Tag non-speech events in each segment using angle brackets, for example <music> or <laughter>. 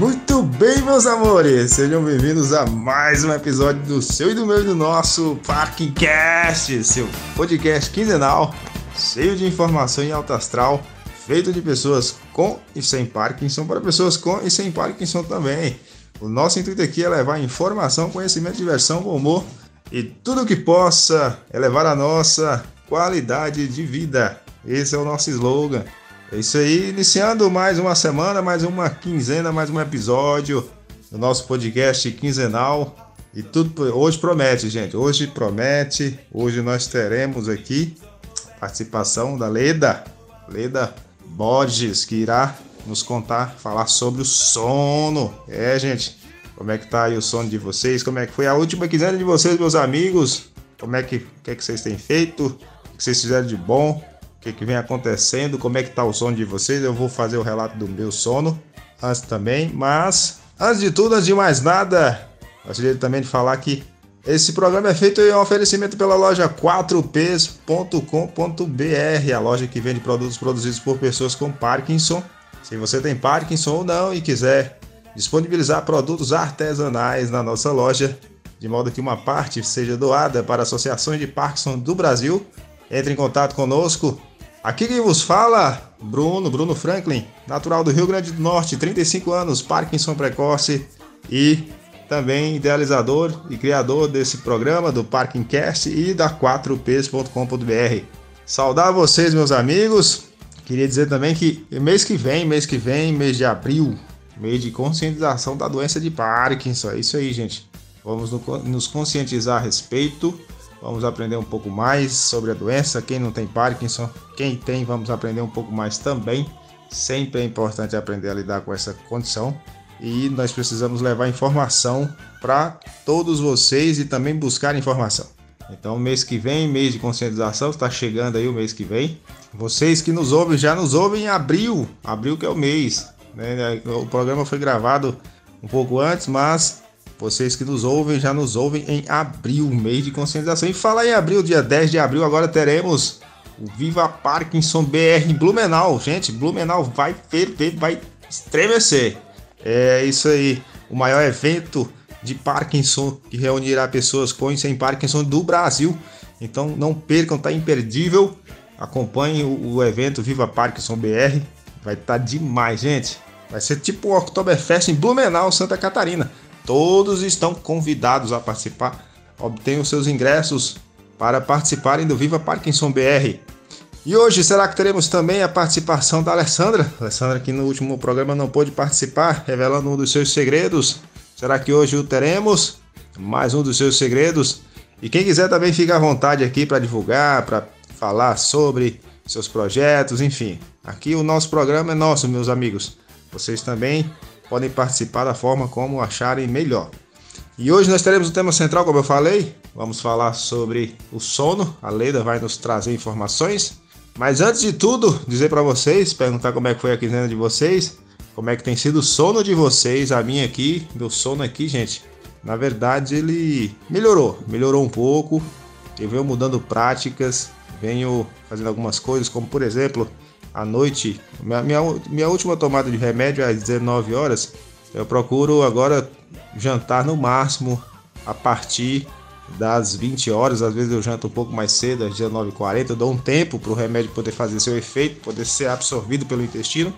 Muito bem, meus amores, sejam bem-vindos a mais um episódio do seu e do meu e do nosso Parkcast, seu podcast quinzenal, cheio de informação em alto astral, feito de pessoas com e sem Parkinson para pessoas com e sem Parkinson também. O nosso intuito aqui é levar informação, conhecimento, diversão, bom humor e tudo que possa elevar a nossa qualidade de vida. Esse é o nosso slogan. É isso aí, iniciando mais uma semana, mais uma quinzena, mais um episódio do nosso podcast quinzenal. E tudo hoje promete, gente. Hoje promete. Hoje nós teremos aqui participação da Leda, Leda Borges, que irá nos contar, falar sobre o sono. É, gente. Como é que tá aí o sono de vocês? Como é que foi a última quinzena de vocês, meus amigos? Como é que, que, é que vocês têm feito? O que vocês fizeram de bom? O que, que vem acontecendo, como é que tá o sono de vocês. Eu vou fazer o relato do meu sono antes também, mas antes de tudo, antes de mais nada, gostaria também de falar que esse programa é feito em um oferecimento pela loja 4ps.com.br, a loja que vende produtos produzidos por pessoas com Parkinson. Se você tem Parkinson ou não e quiser disponibilizar produtos artesanais na nossa loja, de modo que uma parte seja doada para associações de Parkinson do Brasil, entre em contato conosco Aqui quem vos fala, Bruno, Bruno Franklin, natural do Rio Grande do Norte, 35 anos, Parkinson precoce e também idealizador e criador desse programa do Parkingcast e da 4ps.com.br. Saudar vocês, meus amigos. Queria dizer também que mês que vem, mês que vem, mês de abril, mês de conscientização da doença de Parkinson. É isso aí, gente. Vamos nos conscientizar a respeito Vamos aprender um pouco mais sobre a doença. Quem não tem Parkinson, quem tem, vamos aprender um pouco mais também. Sempre é importante aprender a lidar com essa condição e nós precisamos levar informação para todos vocês e também buscar informação. Então, mês que vem, mês de conscientização, está chegando aí o mês que vem. Vocês que nos ouvem, já nos ouvem em abril, abril que é o mês. Né? O programa foi gravado um pouco antes, mas vocês que nos ouvem, já nos ouvem em abril, mês de conscientização. E falar em abril, dia 10 de abril, agora teremos o Viva Parkinson BR em Blumenau. Gente, Blumenau vai ferver, vai estremecer. É isso aí, o maior evento de Parkinson que reunirá pessoas com e sem Parkinson do Brasil. Então não percam, tá imperdível. Acompanhem o, o evento Viva Parkinson BR. Vai estar tá demais, gente. Vai ser tipo o Oktoberfest em Blumenau, Santa Catarina. Todos estão convidados a participar. Obtenham seus ingressos para participarem do Viva Parkinson BR. E hoje será que teremos também a participação da Alessandra? Alessandra que no último programa não pôde participar, revelando um dos seus segredos. Será que hoje o teremos? Mais um dos seus segredos. E quem quiser também fica à vontade aqui para divulgar, para falar sobre seus projetos, enfim. Aqui o nosso programa é nosso, meus amigos. Vocês também podem participar da forma como acharem melhor. E hoje nós teremos o tema central, como eu falei, vamos falar sobre o sono. A Leida vai nos trazer informações. Mas antes de tudo, dizer para vocês, perguntar como é que foi a quinzena de vocês, como é que tem sido o sono de vocês, a minha aqui, meu sono aqui, gente. Na verdade, ele melhorou, melhorou um pouco. Eu venho mudando práticas, venho fazendo algumas coisas, como por exemplo, à noite, minha, minha, minha última tomada de remédio é às 19 horas. Eu procuro agora jantar no máximo a partir das 20 horas. Às vezes eu janto um pouco mais cedo, às 19h40. Eu dou um tempo para o remédio poder fazer seu efeito, poder ser absorvido pelo intestino.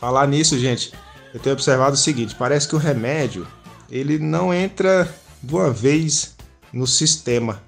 Falar nisso, gente, eu tenho observado o seguinte: parece que o remédio ele não entra de uma vez no sistema.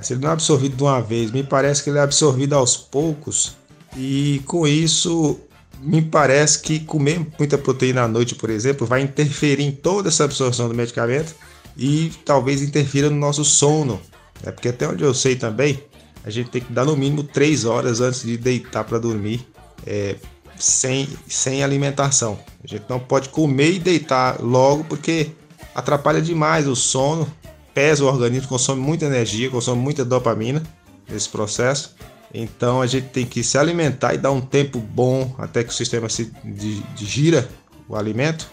Se ele não é absorvido de uma vez, me parece que ele é absorvido aos poucos e com isso, me parece que comer muita proteína à noite, por exemplo, vai interferir em toda essa absorção do medicamento e talvez interfira no nosso sono. Né? Porque até onde eu sei também, a gente tem que dar no mínimo 3 horas antes de deitar para dormir é, sem, sem alimentação. A gente não pode comer e deitar logo porque atrapalha demais o sono, pesa o organismo, consome muita energia, consome muita dopamina nesse processo. Então a gente tem que se alimentar e dar um tempo bom até que o sistema se digira o alimento.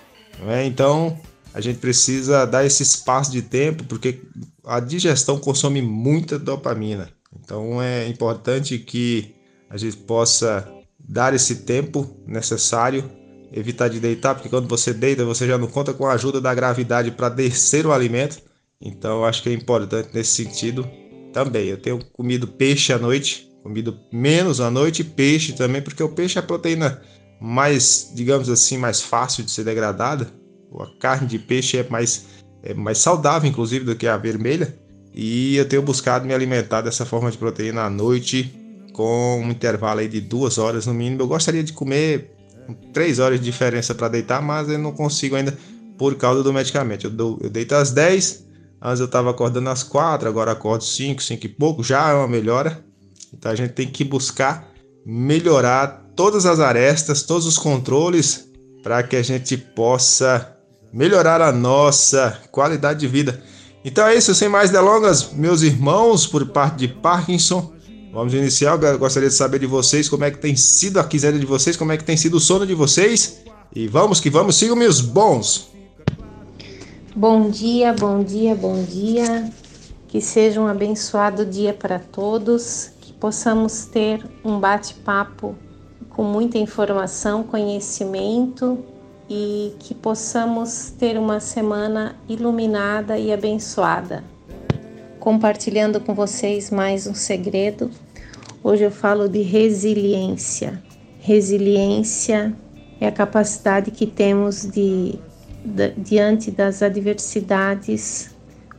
É? Então a gente precisa dar esse espaço de tempo porque a digestão consome muita dopamina. Então é importante que a gente possa dar esse tempo necessário evitar de deitar, porque quando você deita, você já não conta com a ajuda da gravidade para descer o alimento. Então, acho que é importante nesse sentido também. Eu tenho comido peixe à noite, comido menos à noite, peixe também, porque o peixe é a proteína mais, digamos assim, mais fácil de ser degradada. A carne de peixe é mais, é mais saudável, inclusive, do que a vermelha. E eu tenho buscado me alimentar dessa forma de proteína à noite, com um intervalo aí de duas horas no mínimo. Eu gostaria de comer três horas de diferença para deitar, mas eu não consigo ainda por causa do medicamento. Eu, dou, eu deito às 10, antes eu estava acordando às 4, agora acordo 5, 5 e pouco, já é uma melhora. Então a gente tem que buscar melhorar todas as arestas, todos os controles para que a gente possa melhorar a nossa qualidade de vida. Então é isso, sem mais delongas, meus irmãos, por parte de Parkinson. Vamos iniciar. Eu gostaria de saber de vocês como é que tem sido a quinzena de vocês, como é que tem sido o sono de vocês. E vamos que vamos, sigam meus bons. Bom dia, bom dia, bom dia. Que seja um abençoado dia para todos, possamos ter um bate-papo com muita informação, conhecimento e que possamos ter uma semana iluminada e abençoada. Compartilhando com vocês mais um segredo Hoje eu falo de resiliência. Resiliência é a capacidade que temos de, de diante das adversidades,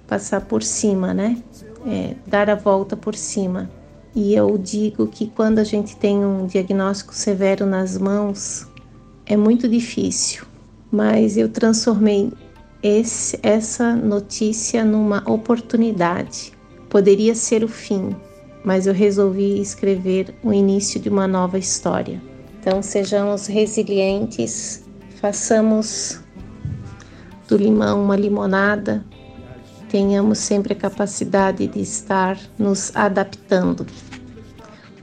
passar por cima, né? É, dar a volta por cima. E eu digo que quando a gente tem um diagnóstico severo nas mãos, é muito difícil, mas eu transformei esse, essa notícia numa oportunidade. Poderia ser o fim, mas eu resolvi escrever o início de uma nova história. Então, sejamos resilientes, façamos do limão uma limonada, tenhamos sempre a capacidade de estar nos adaptando.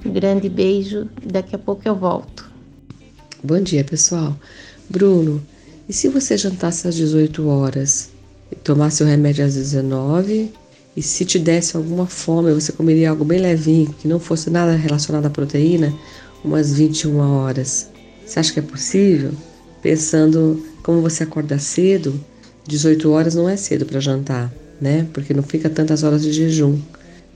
Um grande beijo daqui a pouco eu volto. Bom dia, pessoal. Bruno, e se você jantasse às 18 horas e tomasse o remédio às 19 e se te desse alguma fome, você comeria algo bem levinho, que não fosse nada relacionado à proteína, umas 21 horas. Você acha que é possível? Pensando como você acorda cedo, 18 horas não é cedo para jantar, né? Porque não fica tantas horas de jejum.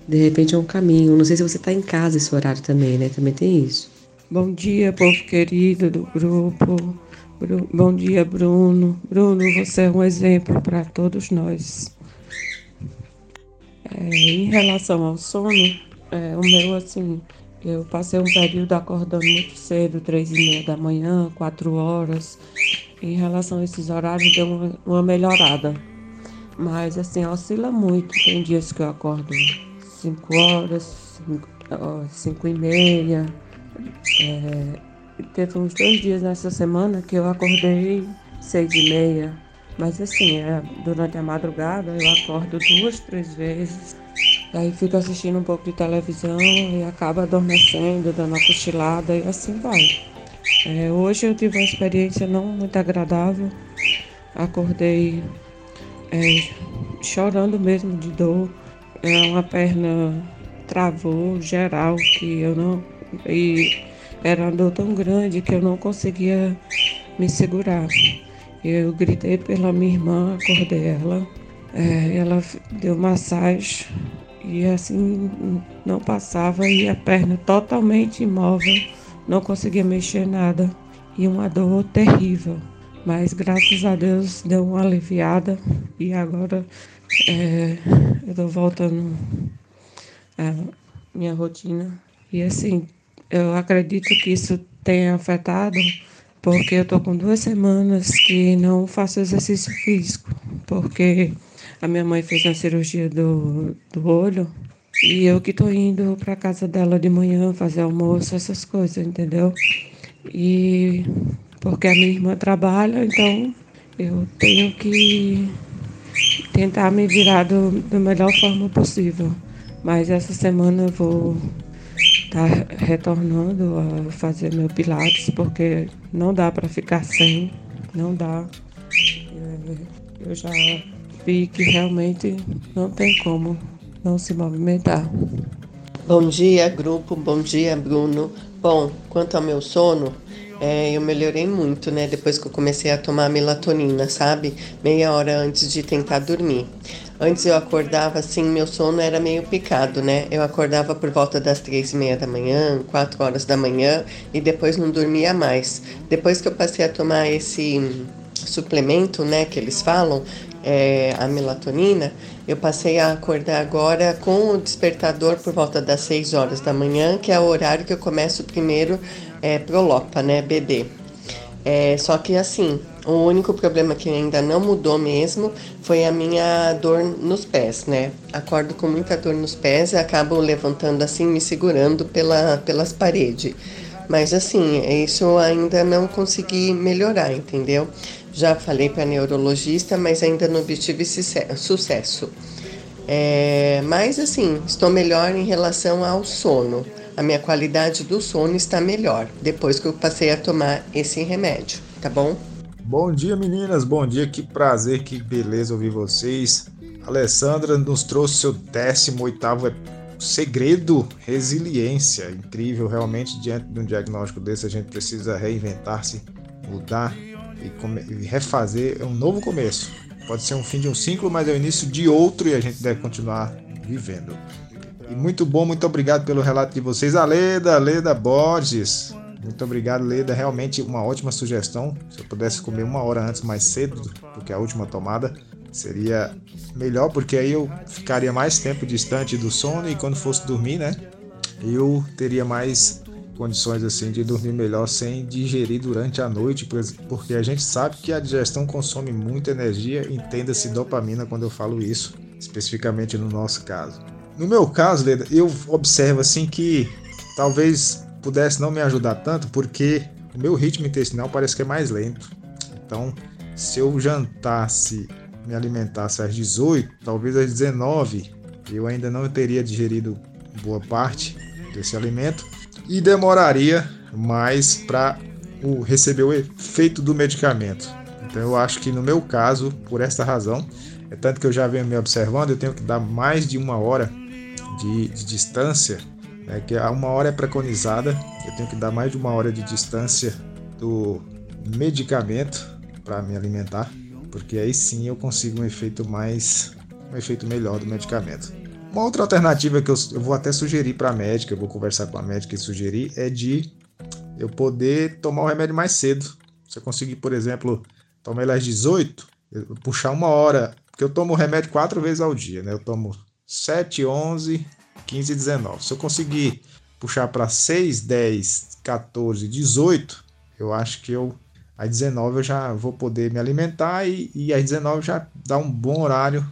De repente é um caminho. Não sei se você está em casa esse horário também, né? Também tem isso. Bom dia, povo querido do grupo. Bom dia, Bruno. Bruno, você é um exemplo para todos nós. É, em relação ao sono, é, o meu, assim, eu passei um período acordando muito cedo, três e meia da manhã, quatro horas. Em relação a esses horários, deu uma, uma melhorada. Mas, assim, oscila muito. Tem dias que eu acordo cinco horas, cinco, cinco e meia. É, teve uns dois dias nessa semana que eu acordei seis e meia, mas assim, é, durante a madrugada eu acordo duas, três vezes. Aí fico assistindo um pouco de televisão e acaba adormecendo, dando uma cochilada e assim vai. É, hoje eu tive uma experiência não muito agradável. Acordei é, chorando mesmo de dor. É, uma perna travou geral que eu não. E era uma dor tão grande que eu não conseguia me segurar. Eu gritei pela minha irmã, acordei ela. É, ela deu massagem e assim não passava e a perna totalmente imóvel, não conseguia mexer nada e uma dor terrível. Mas graças a Deus deu uma aliviada e agora é, eu estou voltando à minha rotina. E assim, eu acredito que isso tenha afetado porque eu tô com duas semanas que não faço exercício físico, porque a minha mãe fez uma cirurgia do, do olho e eu que tô indo para casa dela de manhã fazer almoço, essas coisas, entendeu? E porque a minha irmã trabalha, então eu tenho que tentar me virar do, da melhor forma possível. Mas essa semana eu vou tá retornando a fazer meu pilates porque não dá para ficar sem, não dá. Eu já vi que realmente não tem como não se movimentar. Bom dia, grupo. Bom dia, Bruno. Bom, quanto ao meu sono, é, eu melhorei muito, né? Depois que eu comecei a tomar melatonina, sabe? Meia hora antes de tentar dormir. Antes eu acordava assim, meu sono era meio picado, né? Eu acordava por volta das três e meia da manhã, quatro horas da manhã e depois não dormia mais. Depois que eu passei a tomar esse suplemento, né, que eles falam, é, a melatonina, eu passei a acordar agora com o despertador por volta das 6 horas da manhã, que é o horário que eu começo primeiro é, Prolopa, né, BD. É, só que assim, o único problema que ainda não mudou mesmo foi a minha dor nos pés, né? Acordo com muita dor nos pés e acabo levantando assim, me segurando pela, pelas paredes. Mas assim, isso ainda não consegui melhorar, entendeu? Já falei para neurologista, mas ainda não obtive sucesso. É, mas assim, estou melhor em relação ao sono. A minha qualidade do sono está melhor depois que eu passei a tomar esse remédio, tá bom? Bom dia, meninas. Bom dia. Que prazer, que beleza ouvir vocês. Alessandra nos trouxe seu 18º segredo, resiliência. Incrível, realmente, diante de um diagnóstico desse, a gente precisa reinventar-se, mudar e, e refazer. É um novo começo. Pode ser um fim de um ciclo, mas é o início de outro e a gente deve continuar vivendo. E muito bom, muito obrigado pelo relato de vocês. A Leda, Leda Borges. Muito obrigado, Leda. Realmente uma ótima sugestão. Se eu pudesse comer uma hora antes mais cedo do que a última tomada, seria melhor, porque aí eu ficaria mais tempo distante do sono e quando fosse dormir, né? Eu teria mais condições assim de dormir melhor sem digerir durante a noite, porque a gente sabe que a digestão consome muita energia, entenda-se dopamina quando eu falo isso, especificamente no nosso caso. No meu caso, Leda, eu observo assim que talvez pudesse não me ajudar tanto, porque o meu ritmo intestinal parece que é mais lento. Então, se eu jantasse, me alimentasse às 18, talvez às 19, eu ainda não teria digerido boa parte desse alimento e demoraria mais para receber o efeito do medicamento. Então eu acho que no meu caso, por esta razão, é tanto que eu já venho me observando, eu tenho que dar mais de uma hora de, de distância, né, que a uma hora é preconizada, eu tenho que dar mais de uma hora de distância do medicamento para me alimentar, porque aí sim eu consigo um efeito mais, um efeito melhor do medicamento. Uma outra alternativa que eu, eu vou até sugerir para a médica, eu vou conversar com a médica e sugerir, é de eu poder tomar o remédio mais cedo. Se eu conseguir, por exemplo, tomar ele às 18, puxar uma hora, porque eu tomo o remédio quatro vezes ao dia, né? Eu tomo 7, 11, 15 e 19. Se eu conseguir puxar para 6, 10, 14, 18, eu acho que eu às 19 eu já vou poder me alimentar e, e às 19 já dá um bom horário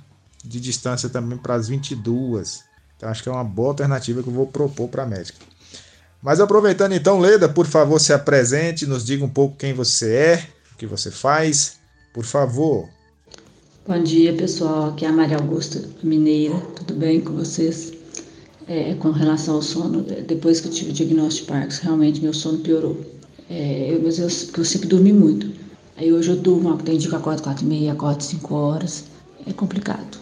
de distância também para as 22. Então acho que é uma boa alternativa que eu vou propor para a médica. Mas aproveitando então, Leda, por favor, se apresente, nos diga um pouco quem você é, o que você faz, por favor. Bom dia, pessoal. Aqui é a Maria Augusta Mineira. Tudo bem com vocês? É, com relação ao sono, depois que eu tive o diagnóstico de Parkinson, realmente meu sono piorou. É, eu, mas eu, eu sempre dormi muito. Aí hoje eu durmo, tem dia que acordo 4 e meia, acordo 5 horas. É complicado.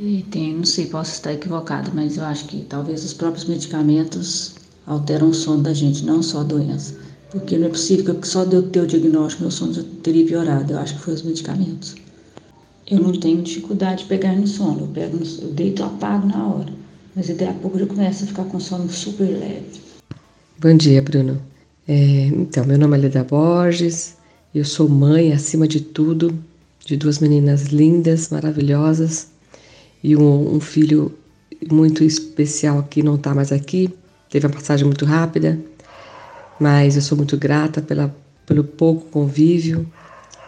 E tem, não sei, posso estar equivocado, mas eu acho que talvez os próprios medicamentos alteram o sono da gente, não só a doença. Porque não é possível que só de eu ter o diagnóstico meu sono já teria piorado. Eu acho que foi os medicamentos. Eu não tenho dificuldade de pegar no sono. Eu, pego no, eu deito apago na hora. Mas daqui a pouco eu começo a ficar com sono super leve. Bom dia, Bruno. É, então, meu nome é Leda Borges. Eu sou mãe, acima de tudo, de duas meninas lindas, maravilhosas e um, um filho muito especial que não está mais aqui. Teve uma passagem muito rápida, mas eu sou muito grata pela, pelo pouco convívio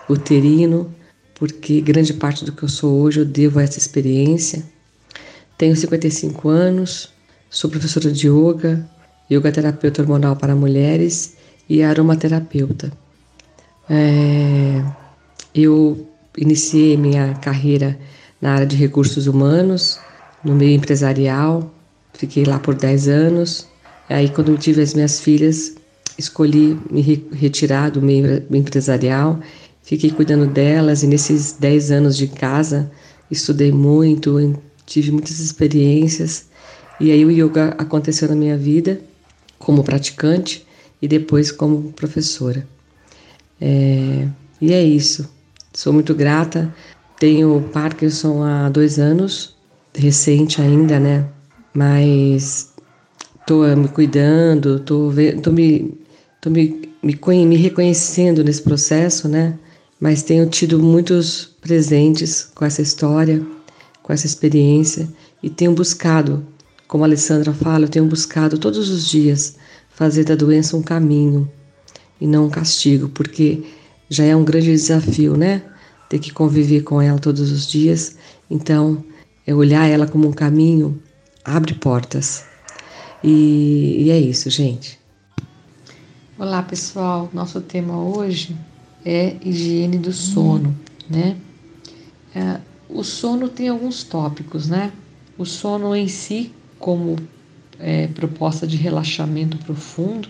uterino, porque grande parte do que eu sou hoje eu devo a essa experiência. Tenho 55 anos, sou professora de yoga, yoga terapeuta hormonal para mulheres e aromaterapeuta. É, eu iniciei minha carreira na área de recursos humanos, no meio empresarial. Fiquei lá por 10 anos. Aí, quando eu tive as minhas filhas, escolhi me retirar do meio empresarial. Fiquei cuidando delas e nesses 10 anos de casa, estudei muito, tive muitas experiências. E aí o yoga aconteceu na minha vida como praticante e depois como professora. É, e é isso. Sou muito grata. Tenho Parkinson há dois anos, recente ainda, né? Mas tô me cuidando, tô, tô me, tô me, me, me reconhecendo nesse processo, né? Mas tenho tido muitos presentes com essa história, com essa experiência e tenho buscado, como a Alessandra fala, eu tenho buscado todos os dias fazer da doença um caminho e não um castigo, porque já é um grande desafio, né? Ter que conviver com ela todos os dias. Então, é olhar ela como um caminho abre portas. E, e é isso, gente. Olá, pessoal. Nosso tema hoje é higiene do sono, né? É, o sono tem alguns tópicos, né? O sono em si, como é, proposta de relaxamento profundo,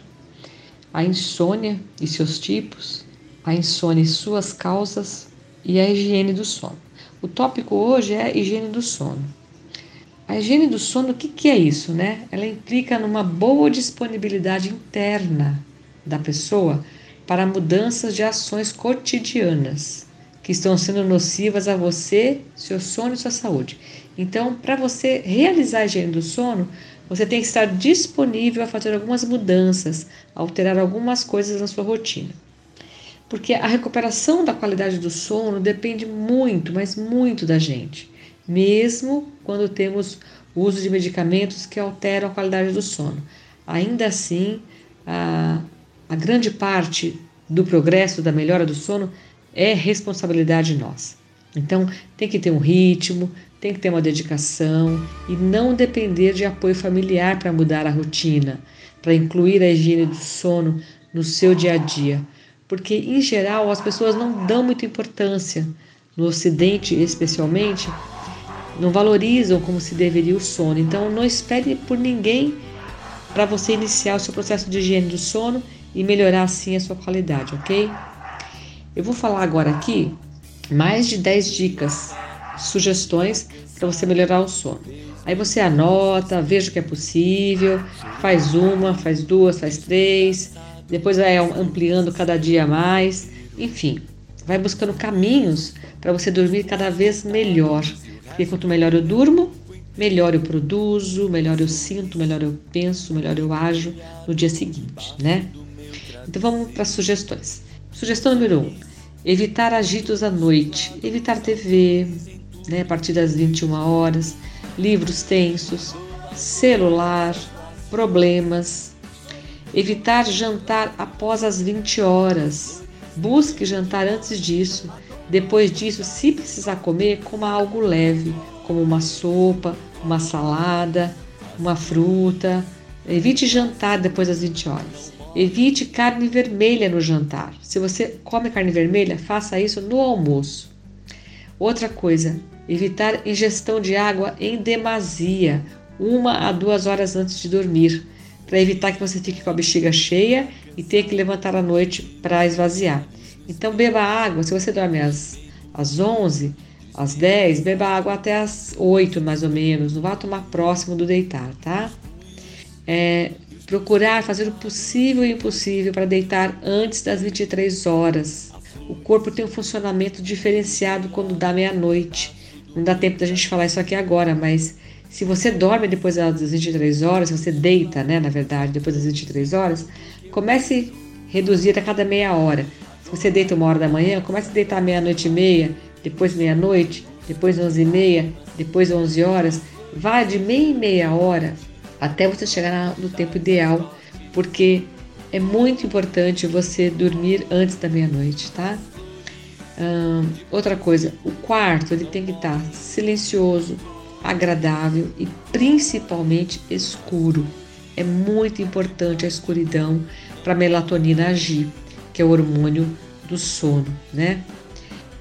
a insônia e seus tipos, a insônia e suas causas e a higiene do sono. O tópico hoje é higiene do sono. A higiene do sono, o que, que é isso, né? Ela implica numa boa disponibilidade interna da pessoa para mudanças de ações cotidianas que estão sendo nocivas a você, seu sono e sua saúde. Então, para você realizar a higiene do sono, você tem que estar disponível a fazer algumas mudanças, alterar algumas coisas na sua rotina. Porque a recuperação da qualidade do sono depende muito, mas muito da gente, mesmo quando temos o uso de medicamentos que alteram a qualidade do sono. Ainda assim, a, a grande parte do progresso, da melhora do sono, é responsabilidade nossa. Então, tem que ter um ritmo, tem que ter uma dedicação e não depender de apoio familiar para mudar a rotina, para incluir a higiene do sono no seu dia a dia. Porque, em geral, as pessoas não dão muita importância, no Ocidente especialmente, não valorizam como se deveria o sono. Então, não espere por ninguém para você iniciar o seu processo de higiene do sono e melhorar assim a sua qualidade, ok? Eu vou falar agora aqui mais de 10 dicas sugestões para você melhorar o sono. Aí você anota, veja o que é possível, faz uma, faz duas, faz três, depois vai ampliando cada dia mais, enfim, vai buscando caminhos para você dormir cada vez melhor. Porque quanto melhor eu durmo, melhor eu produzo, melhor eu sinto, melhor eu penso, melhor eu ajo no dia seguinte, né? Então vamos para sugestões. Sugestão número um: evitar agitos à noite, evitar TV, né, a partir das 21 horas, livros tensos, celular, problemas. Evitar jantar após as 20 horas. Busque jantar antes disso. Depois disso, se precisar comer, coma algo leve, como uma sopa, uma salada, uma fruta. Evite jantar depois das 20 horas. Evite carne vermelha no jantar. Se você come carne vermelha, faça isso no almoço. Outra coisa, Evitar ingestão de água em demasia, uma a duas horas antes de dormir, para evitar que você fique com a bexiga cheia e tenha que levantar à noite para esvaziar. Então, beba água. Se você dorme às, às 11, às 10, beba água até às 8, mais ou menos. Não vá tomar próximo do deitar, tá? É, procurar fazer o possível e o impossível para deitar antes das 23 horas. O corpo tem um funcionamento diferenciado quando dá meia-noite. Não dá tempo da gente falar isso aqui agora, mas se você dorme depois das 23 horas, se você deita, né, na verdade, depois das 23 horas, comece a reduzir a cada meia hora. Se você deita uma hora da manhã, comece a deitar meia-noite e meia, depois meia-noite, depois 11 e meia, depois 11 horas. Vá de meia e meia hora até você chegar no tempo ideal, porque é muito importante você dormir antes da meia-noite, tá? Hum, outra coisa, o quarto ele tem que estar silencioso, agradável e principalmente escuro. É muito importante a escuridão para a melatonina agir, que é o hormônio do sono, né?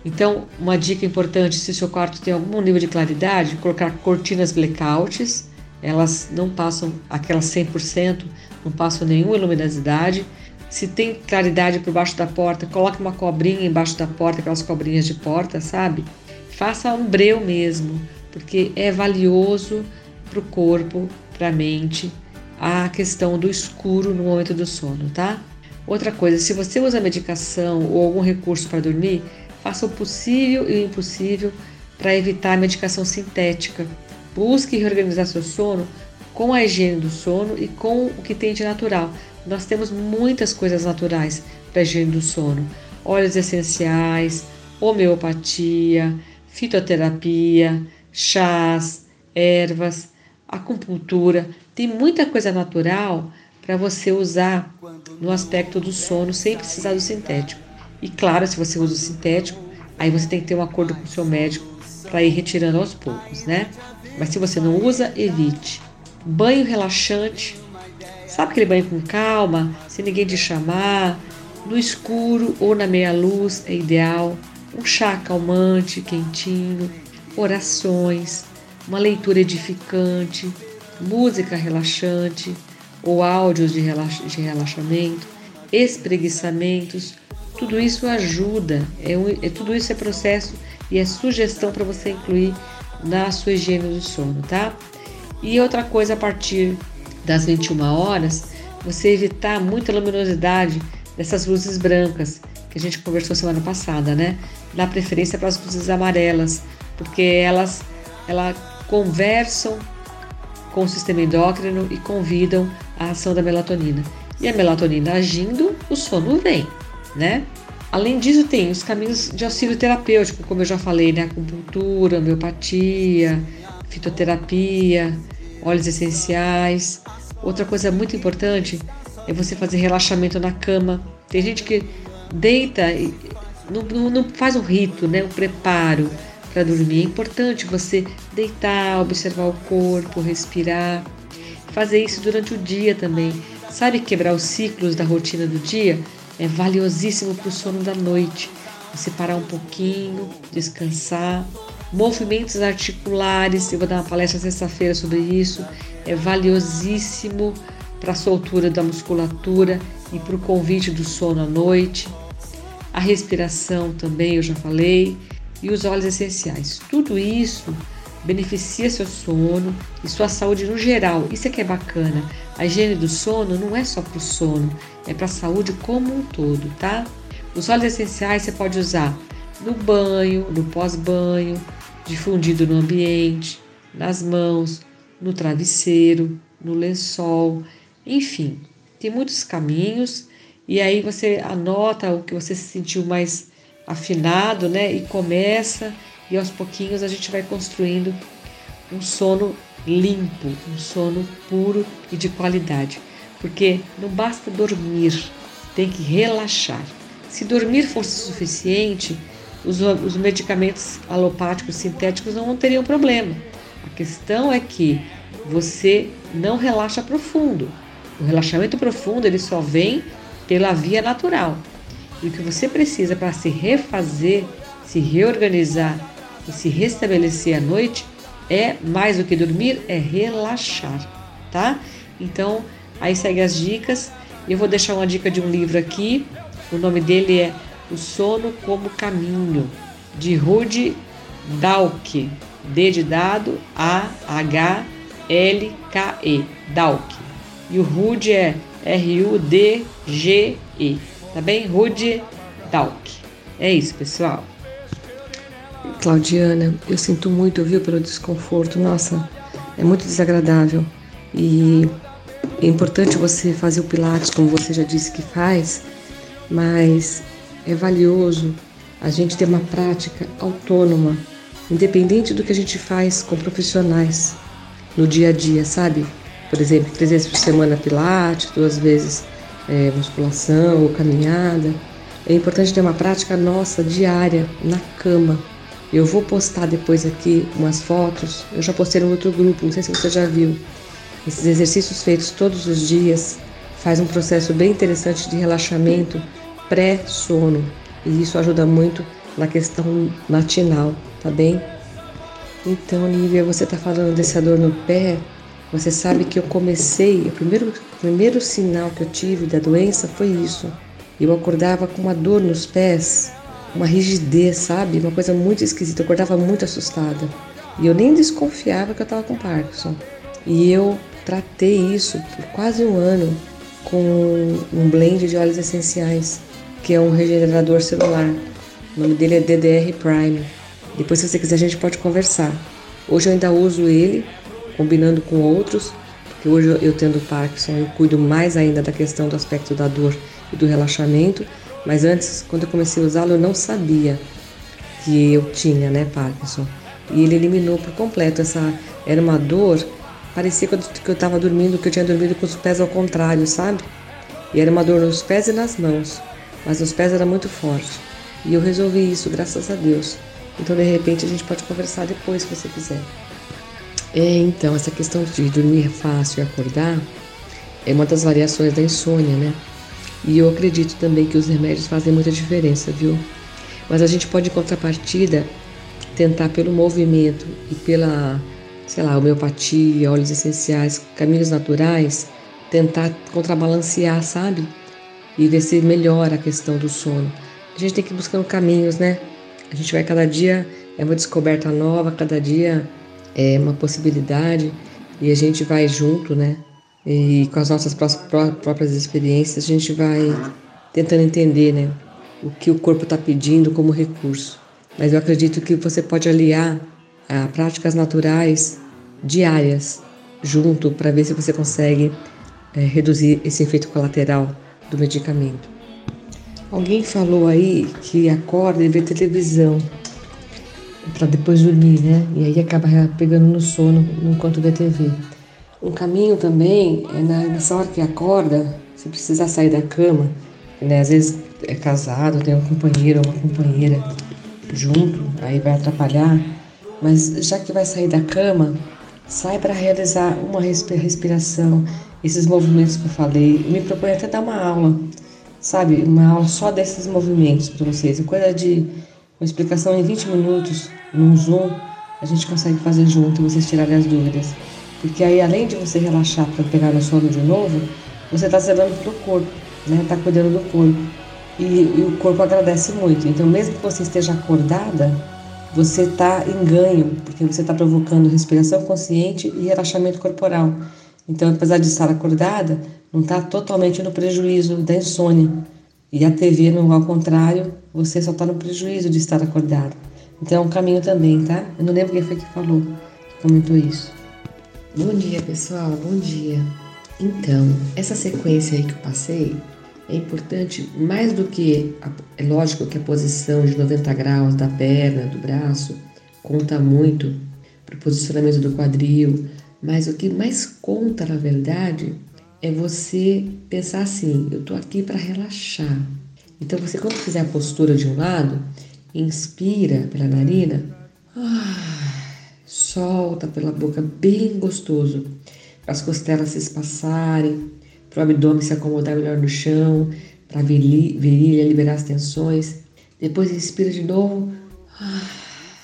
Então, uma dica importante, se seu quarto tem algum nível de claridade, colocar cortinas blackouts, elas não passam aquelas 100%, não passam nenhuma luminosidade, se tem claridade por baixo da porta, coloque uma cobrinha embaixo da porta, aquelas cobrinhas de porta, sabe? Faça um breu mesmo, porque é valioso para o corpo, para a mente a questão do escuro no momento do sono, tá? Outra coisa, se você usa medicação ou algum recurso para dormir, faça o possível e o impossível para evitar a medicação sintética. Busque reorganizar seu sono com a higiene do sono e com o que tem de natural. Nós temos muitas coisas naturais para a higiene do sono: óleos essenciais, homeopatia, fitoterapia, chás, ervas, acupuntura. Tem muita coisa natural para você usar no aspecto do sono sem precisar do sintético. E claro, se você usa o sintético, aí você tem que ter um acordo com o seu médico para ir retirando aos poucos, né? Mas se você não usa, evite. Banho relaxante. Sabe aquele banho com calma, sem ninguém te chamar, no escuro ou na meia luz é ideal. Um chá calmante, quentinho, orações, uma leitura edificante, música relaxante. Ou áudios de, relax de relaxamento, espreguiçamentos, tudo isso ajuda, é, um, é tudo isso é processo e é sugestão para você incluir na sua higiene do sono, tá? E outra coisa, a partir das 21 horas, você evitar muita luminosidade dessas luzes brancas que a gente conversou semana passada, né? Dá preferência para as luzes amarelas, porque elas, elas conversam com o sistema endócrino e convidam a ação da melatonina. E a melatonina agindo, o sono vem, né? Além disso, tem os caminhos de auxílio terapêutico, como eu já falei, né? Acupuntura, homeopatia, fitoterapia, óleos essenciais. Outra coisa muito importante é você fazer relaxamento na cama. Tem gente que deita e não, não, não faz um rito, né? um preparo para dormir. É importante você deitar, observar o corpo, respirar, fazer isso durante o dia também. Sabe quebrar os ciclos da rotina do dia? É valiosíssimo para o sono da noite. Você parar um pouquinho, descansar. Movimentos articulares, eu vou dar uma palestra sexta-feira sobre isso. É valiosíssimo para a soltura da musculatura e para o convite do sono à noite. A respiração também, eu já falei e os óleos essenciais. Tudo isso beneficia seu sono e sua saúde no geral. Isso é que é bacana. A higiene do sono não é só para o sono, é para a saúde como um todo, tá? Os óleos essenciais você pode usar no banho, no pós-banho, difundido no ambiente, nas mãos, no travesseiro, no lençol, enfim, tem muitos caminhos e aí você anota o que você se sentiu mais afinado, né? E começa e aos pouquinhos a gente vai construindo um sono limpo, um sono puro e de qualidade. Porque não basta dormir, tem que relaxar. Se dormir fosse suficiente, os, os medicamentos alopáticos sintéticos não teriam problema. A questão é que você não relaxa profundo. O relaxamento profundo ele só vem pela via natural. E o que você precisa para se refazer, se reorganizar e se restabelecer à noite é mais do que dormir, é relaxar, tá? Então, aí segue as dicas. Eu vou deixar uma dica de um livro aqui. O nome dele é O Sono como Caminho, de Rudy Dalke. D de dado, A H L K E, Dalke. E o Rudy é R-U-D-G-E. Tá bem? Rude Dalk. É isso, pessoal. Claudiana, eu sinto muito, viu, pelo desconforto. Nossa, é muito desagradável. E é importante você fazer o Pilates, como você já disse que faz, mas é valioso a gente ter uma prática autônoma, independente do que a gente faz com profissionais no dia a dia, sabe? por exemplo, três vezes por semana pilates, duas vezes é, musculação ou caminhada. É importante ter uma prática nossa diária na cama. Eu vou postar depois aqui umas fotos. Eu já postei no outro grupo, não sei se você já viu. Esses exercícios feitos todos os dias faz um processo bem interessante de relaxamento pré-sono. E isso ajuda muito na questão matinal, tá bem? Então, Nívia, você está falando dessa dor no pé. Você sabe que eu comecei, o primeiro, o primeiro sinal que eu tive da doença foi isso. Eu acordava com uma dor nos pés, uma rigidez, sabe? Uma coisa muito esquisita. Eu acordava muito assustada. E eu nem desconfiava que eu estava com Parkinson. E eu tratei isso por quase um ano com um blend de óleos essenciais, que é um regenerador celular. O nome dele é DDR Prime. Depois, se você quiser, a gente pode conversar. Hoje eu ainda uso ele, combinando com outros, porque hoje eu tendo Parkinson, eu cuido mais ainda da questão do aspecto da dor e do relaxamento. Mas antes, quando eu comecei a usá-lo, eu não sabia que eu tinha, né, Parkinson. E ele eliminou por completo essa. Era uma dor, parecia que eu estava dormindo, que eu tinha dormido com os pés ao contrário, sabe? E era uma dor nos pés e nas mãos, mas nos pés era muito forte. E eu resolvi isso, graças a Deus. Então, de repente, a gente pode conversar depois, se você quiser. É, então, essa questão de dormir fácil e acordar é uma das variações da insônia, né? E eu acredito também que os remédios fazem muita diferença, viu? Mas a gente pode, em contrapartida, tentar pelo movimento e pela, sei lá, homeopatia, óleos essenciais, caminhos naturais, tentar contrabalancear, sabe? E ver se melhora a questão do sono. A gente tem que ir buscando caminhos, né? A gente vai cada dia, é uma descoberta nova, cada dia é uma possibilidade e a gente vai junto, né? E com as nossas próprias experiências, a gente vai tentando entender, né? O que o corpo está pedindo como recurso. Mas eu acredito que você pode aliar a práticas naturais diárias junto para ver se você consegue é, reduzir esse efeito colateral do medicamento. Alguém falou aí que acorda e vê televisão para depois dormir, né? E aí acaba pegando no sono enquanto vê TV. Um caminho também é nessa hora que acorda, se precisar sair da cama, né? Às vezes é casado, tem um companheiro ou uma companheira junto, aí vai atrapalhar. Mas já que vai sair da cama, sai para realizar uma respiração, esses movimentos que eu falei. Eu me proponho até dar uma aula, sabe? Uma aula só desses movimentos para vocês. Coisa de uma explicação em 20 minutos, num Zoom, a gente consegue fazer junto e vocês tirarem as dúvidas. Porque aí, além de você relaxar para pegar no sono de novo, você está zelando o corpo, né? Está cuidando do corpo. E, e, o corpo agradece muito. Então, mesmo que você esteja acordada, você está em ganho, porque você está provocando respiração consciente e relaxamento corporal. Então, apesar de estar acordada, não está totalmente no prejuízo da insônia. E a TV, no, ao contrário, você só está no prejuízo de estar acordado. Então é um caminho também, tá? Eu não lembro quem foi que falou, que comentou isso. Bom dia, pessoal, bom dia. Então, essa sequência aí que eu passei é importante mais do que, é lógico que a posição de 90 graus da perna, do braço, conta muito para o posicionamento do quadril, mas o que mais conta, na verdade, é você pensar assim: eu estou aqui para relaxar. Então, você, quando fizer a postura de um lado, inspira pela narina, solta pela boca, bem gostoso, para as costelas se espaçarem, para o abdômen se acomodar melhor no chão, para a virilha liberar as tensões. Depois inspira de novo,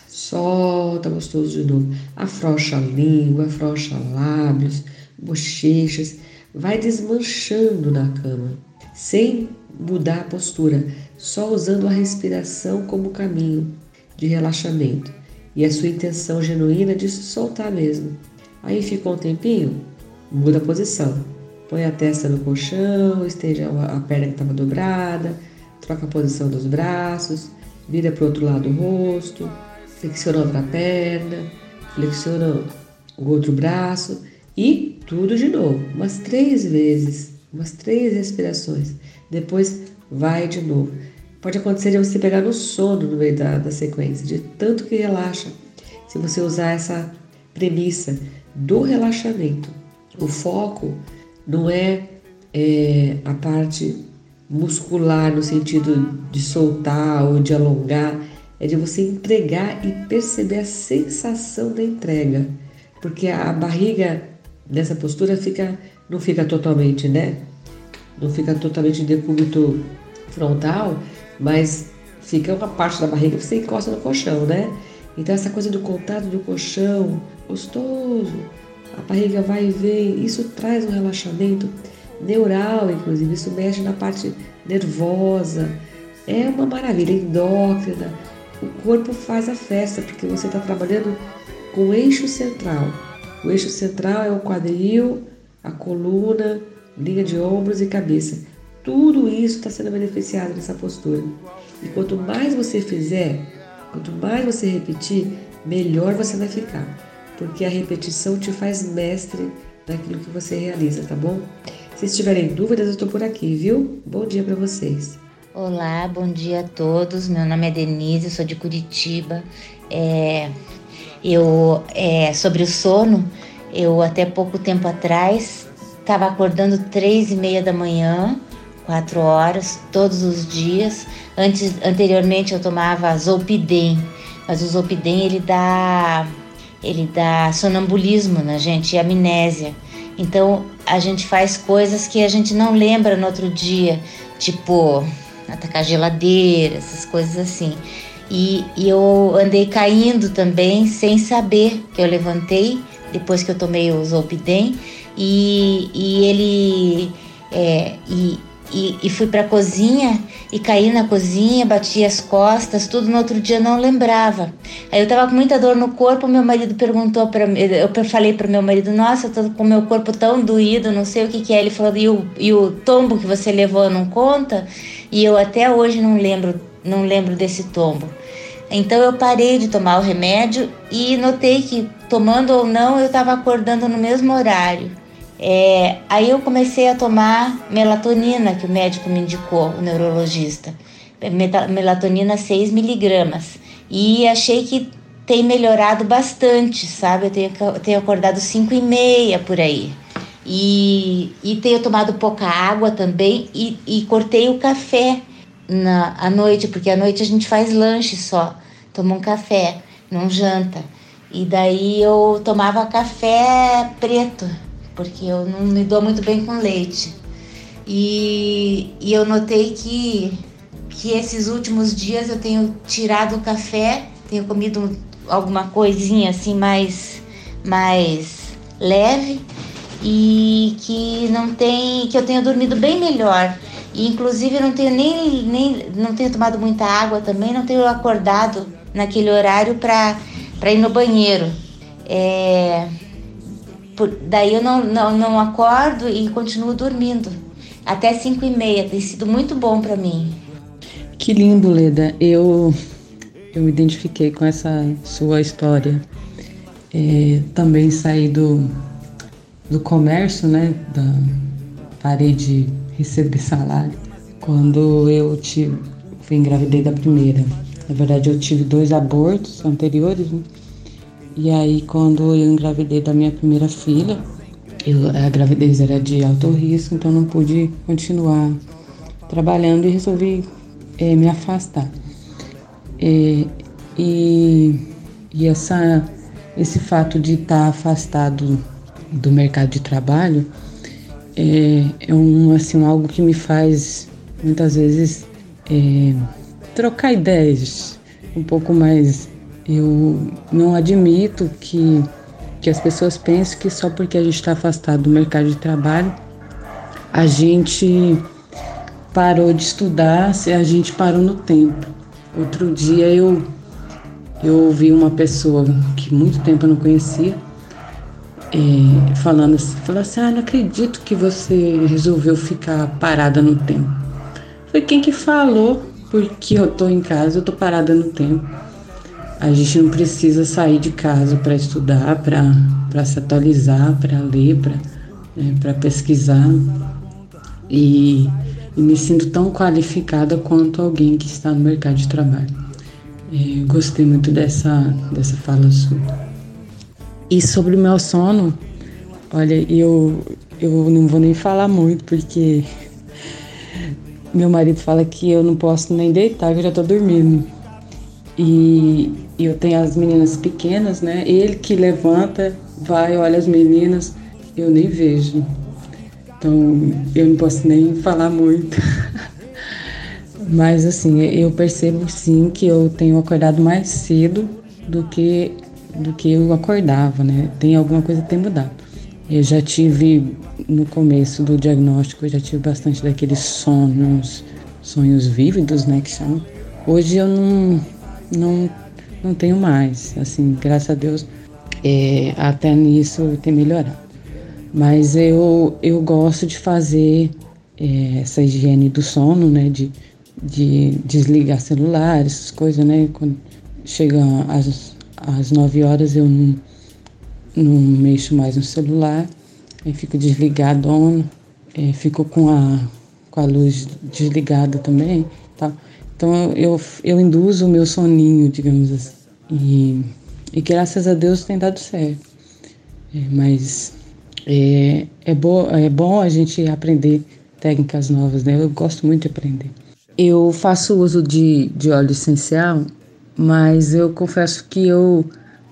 solta gostoso de novo. Afrouxa a língua, afrouxa lábios, bochechas, vai desmanchando na cama, sem mudar a postura, só usando a respiração como caminho de relaxamento e a sua intenção genuína de se soltar mesmo. Aí ficou um tempinho, muda a posição. Põe a testa no colchão, esteja a perna que estava dobrada, troca a posição dos braços, vira para o outro lado o rosto, flexiona outra perna, flexiona o outro braço e tudo de novo, umas três vezes, umas três respirações. Depois vai de novo. Pode acontecer de você pegar no sono no meio da, da sequência, de tanto que relaxa. Se você usar essa premissa do relaxamento, o foco não é, é a parte muscular no sentido de soltar ou de alongar, é de você entregar e perceber a sensação da entrega, porque a barriga nessa postura fica não fica totalmente, né? Não fica totalmente decúbito frontal, mas fica uma parte da barriga que você encosta no colchão, né? Então essa coisa do contato do colchão, gostoso, a barriga vai e vem, isso traz um relaxamento neural, inclusive, isso mexe na parte nervosa, é uma maravilha, endócrina. O corpo faz a festa porque você está trabalhando com o eixo central. O eixo central é o quadril, a coluna, linha de ombros e cabeça. Tudo isso está sendo beneficiado nessa postura. E quanto mais você fizer, quanto mais você repetir, melhor você vai ficar. Porque a repetição te faz mestre daquilo que você realiza, tá bom? Se tiverem dúvidas, eu estou por aqui, viu? Bom dia para vocês. Olá, bom dia a todos. Meu nome é Denise, eu sou de Curitiba. É, eu é, sobre o sono, eu até pouco tempo atrás estava acordando três e meia da manhã, quatro horas todos os dias. Antes, anteriormente eu tomava Zolpidem, mas o Zolpidem ele dá ele dá sonambulismo na gente amnésia. Então a gente faz coisas que a gente não lembra no outro dia, tipo atacar geladeira, essas coisas assim. E, e, eu andei caindo também sem saber que eu levantei depois que eu tomei o Zolpidem e, e ele é, e, e, e fui para a cozinha e caí na cozinha, bati as costas, tudo no outro dia não lembrava. Aí eu tava com muita dor no corpo, meu marido perguntou para eu falei para meu marido, nossa, eu tô com meu corpo tão doído, não sei o que que é. Ele falou, e o, e o tombo que você levou não conta? E eu até hoje não lembro, não lembro desse tombo. Então eu parei de tomar o remédio e notei que tomando ou não eu estava acordando no mesmo horário. É, aí eu comecei a tomar melatonina, que o médico me indicou, o neurologista. Melatonina 6 miligramas. E achei que tem melhorado bastante, sabe? Eu tenho, tenho acordado 5 e meia por aí. E, e tenho tomado pouca água também e, e cortei o café na, à noite, porque à noite a gente faz lanche só. Toma um café, não janta. E daí eu tomava café preto porque eu não me dou muito bem com leite. E, e eu notei que, que esses últimos dias eu tenho tirado o café, tenho comido alguma coisinha assim mais, mais leve e que não tem que eu tenho dormido bem melhor e inclusive não tenho nem, nem não tenho tomado muita água também não tenho acordado naquele horário para para ir no banheiro é, por, daí eu não, não, não acordo e continuo dormindo. Até 5 e meia, tem sido muito bom para mim. Que lindo, Leda. Eu, eu me identifiquei com essa sua história. É, também saí do, do comércio, né? Da, parei de receber <laughs> salário quando eu tive, fui engravidei da primeira. Na verdade, eu tive dois abortos anteriores, né? E aí, quando eu engravidei da minha primeira filha, eu, a gravidez era de alto risco, então não pude continuar trabalhando e resolvi é, me afastar. É, e, e essa, esse fato de estar afastado do mercado de trabalho é, é um, assim, algo que me faz muitas vezes é, trocar ideias um pouco mais eu não admito que, que as pessoas pensem que só porque a gente está afastado do mercado de trabalho, a gente parou de estudar, se a gente parou no tempo. Outro dia eu, eu ouvi uma pessoa que muito tempo eu não conhecia, é, falando assim, falou assim, ah, não acredito que você resolveu ficar parada no tempo. Foi quem que falou, porque eu tô em casa, eu tô parada no tempo. A gente não precisa sair de casa para estudar, para se atualizar, para ler, para né, pesquisar. E, e, me sinto tão qualificada quanto alguém que está no mercado de trabalho. É, gostei muito dessa, dessa fala sua. E sobre o meu sono, olha, eu, eu não vou nem falar muito, porque <laughs> meu marido fala que eu não posso nem deitar, que eu já estou dormindo. E eu tenho as meninas pequenas, né? Ele que levanta, vai, olha as meninas, eu nem vejo. Então eu não posso nem falar muito. <laughs> Mas assim, eu percebo sim que eu tenho acordado mais cedo do que do que eu acordava, né? Tem alguma coisa que tem mudado. Eu já tive no começo do diagnóstico, eu já tive bastante daqueles sonhos, sonhos vívidos, né, que chamam. Hoje eu não não, não tenho mais. Assim, graças a Deus, é, até nisso tem melhorado. Mas eu, eu gosto de fazer é, essa higiene do sono, né? De, de desligar celular, essas coisas, né? Quando chega às, às 9 horas eu não, não mexo mais no celular, aí fico desligado, é, fico com a, com a luz desligada também, tá? Então eu, eu induzo o meu soninho, digamos assim. E, e graças a Deus tem dado certo. É, mas é, é, bo, é bom a gente aprender técnicas novas, né? Eu gosto muito de aprender. Eu faço uso de, de óleo essencial, mas eu confesso que eu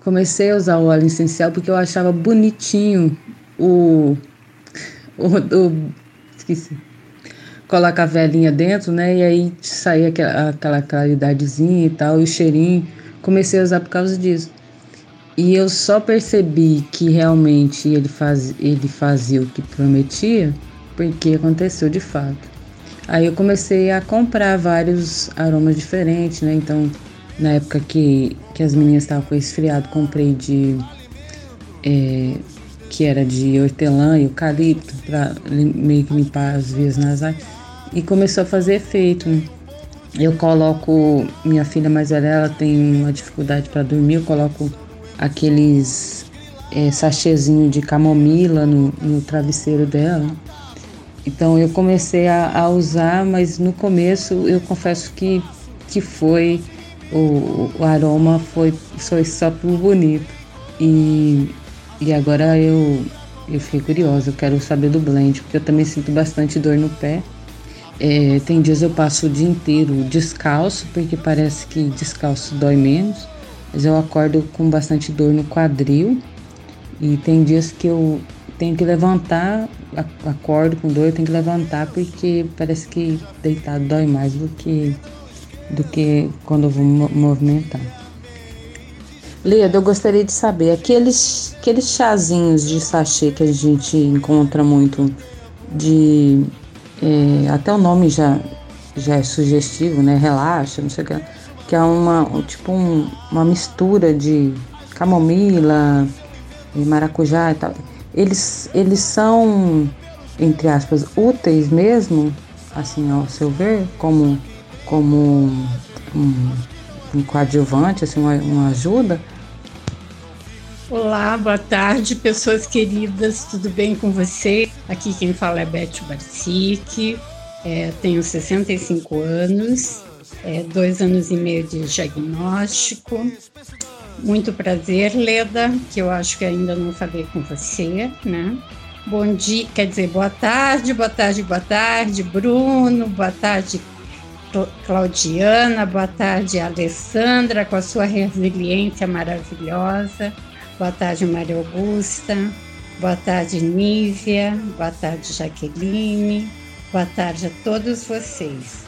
comecei a usar o óleo essencial porque eu achava bonitinho o. o, o esqueci. Coloca a velhinha dentro, né? E aí saía aquela, aquela claridadezinha e tal, e o cheirinho. Comecei a usar por causa disso. E eu só percebi que realmente ele, faz, ele fazia o que prometia porque aconteceu de fato. Aí eu comecei a comprar vários aromas diferentes, né? Então, na época que, que as meninas estavam com esfriado, comprei de. É, que era de hortelã e eucalipto, para meio que limpar as vias nasais. E começou a fazer efeito? Eu coloco. Minha filha mais velha, ela tem uma dificuldade para dormir, eu coloco aqueles é, de camomila no, no travesseiro dela. Então eu comecei a, a, usar, mas no começo eu confesso que, que foi o, o aroma foi, foi só por bonito. E, e agora eu, eu fiquei curiosa, eu quero saber do blend, porque eu também sinto bastante dor no pé. É, tem dias eu passo o dia inteiro descalço, porque parece que descalço dói menos, mas eu acordo com bastante dor no quadril. E tem dias que eu tenho que levantar, acordo com dor, tenho que levantar porque parece que deitado dói mais do que, do que quando eu vou movimentar. Leda, eu gostaria de saber, aqueles, aqueles chazinhos de sachê que a gente encontra muito de é, até o nome já, já é sugestivo, né? Relaxa, não sei o que. Que é uma, tipo um, uma mistura de camomila, maracujá e tal. Eles, eles são, entre aspas, úteis mesmo, assim, ao seu ver, como, como um, um coadjuvante, assim, uma, uma ajuda. Olá, boa tarde, pessoas queridas, tudo bem com você? Aqui quem fala é Beth Barcic, é, tenho 65 anos, é, dois anos e meio de diagnóstico. Muito prazer, Leda, que eu acho que ainda não falei com você, né? Bom dia, quer dizer, boa tarde, boa tarde, boa tarde, Bruno, boa tarde, Claudiana, boa tarde, Alessandra, com a sua resiliência maravilhosa. Boa tarde, Maria Augusta. Boa tarde, Nívia. Boa tarde, Jaqueline. Boa tarde a todos vocês.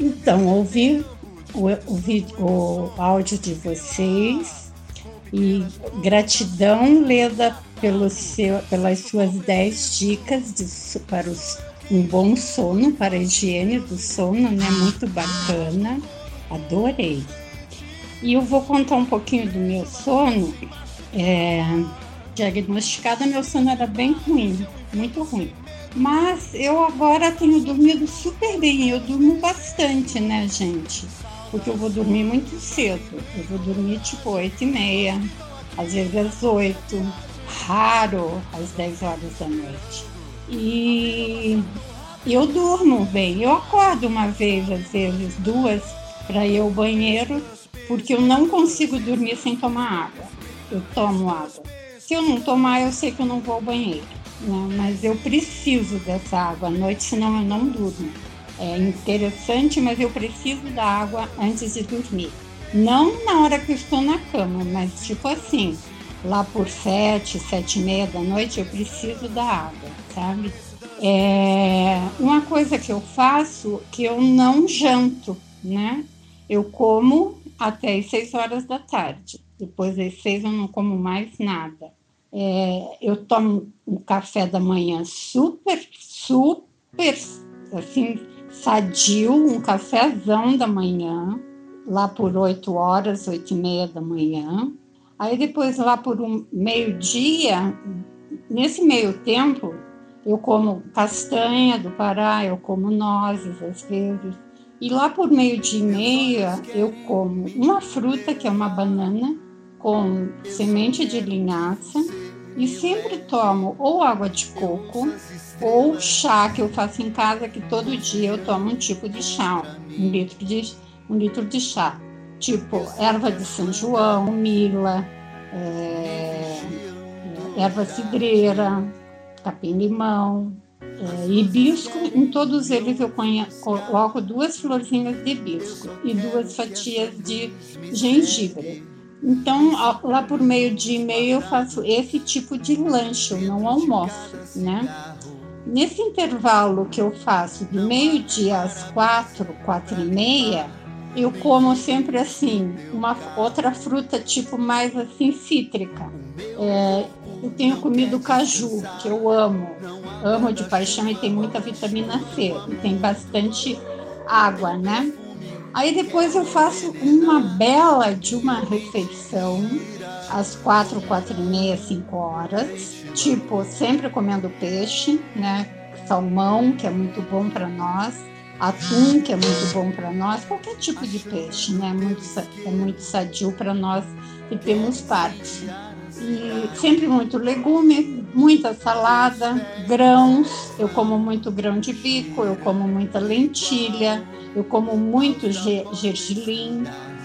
Então, ouvi o, o, o áudio de vocês e gratidão, Leda, pelo seu, pelas suas 10 dicas de, para os, um bom sono, para a higiene do sono, né? Muito bacana, adorei. E eu vou contar um pouquinho do meu sono é, diagnosticada, meu sono era bem ruim, muito ruim. Mas eu agora tenho dormido super bem, eu durmo bastante, né, gente? Porque eu vou dormir muito cedo. Eu vou dormir tipo 8 e meia, às vezes às 8, raro às 10 horas da noite. E eu durmo bem. Eu acordo uma vez, às vezes duas, para ir ao banheiro, porque eu não consigo dormir sem tomar água eu tomo água. Se eu não tomar, eu sei que eu não vou ao banheiro, né? mas eu preciso dessa água à noite, senão eu não durmo. É interessante, mas eu preciso da água antes de dormir. Não na hora que eu estou na cama, mas tipo assim, lá por sete, sete e meia da noite, eu preciso da água, sabe? É uma coisa que eu faço que eu não janto, né? Eu como até as seis horas da tarde. Depois das seis eu não como mais nada. É, eu tomo um café da manhã super, super, assim, sadio, um cafezão da manhã, lá por oito horas, oito e meia da manhã. Aí depois, lá por um meio-dia, nesse meio tempo, eu como castanha do Pará, eu como nozes às vezes. E lá por meio de meia, eu como uma fruta, que é uma banana, com semente de linhaça, e sempre tomo ou água de coco ou chá que eu faço em casa, que todo dia eu tomo um tipo de chá, um litro de, um litro de chá. Tipo erva de São João, mila, é, erva cidreira, capim-limão, é, hibisco. Em todos eles eu coloco duas florzinhas de hibisco e duas fatias de gengibre. Então, lá por meio de e-mail eu faço esse tipo de lanche, eu não almoço, né? Nesse intervalo que eu faço de meio-dia às quatro, quatro e meia, eu como sempre assim, uma outra fruta tipo mais assim cítrica. É, eu tenho comido caju, que eu amo, amo de paixão e tem muita vitamina C, e tem bastante água, né? Aí depois eu faço uma bela de uma refeição às quatro, quatro e meia, cinco horas, tipo sempre comendo peixe, né? Salmão, que é muito bom para nós, atum, que é muito bom para nós, qualquer tipo de peixe, né? Muito, é muito sadio para nós que temos parte. E sempre muito legume, muita salada, grãos. Eu como muito grão de bico, eu como muita lentilha, eu como muito gergelim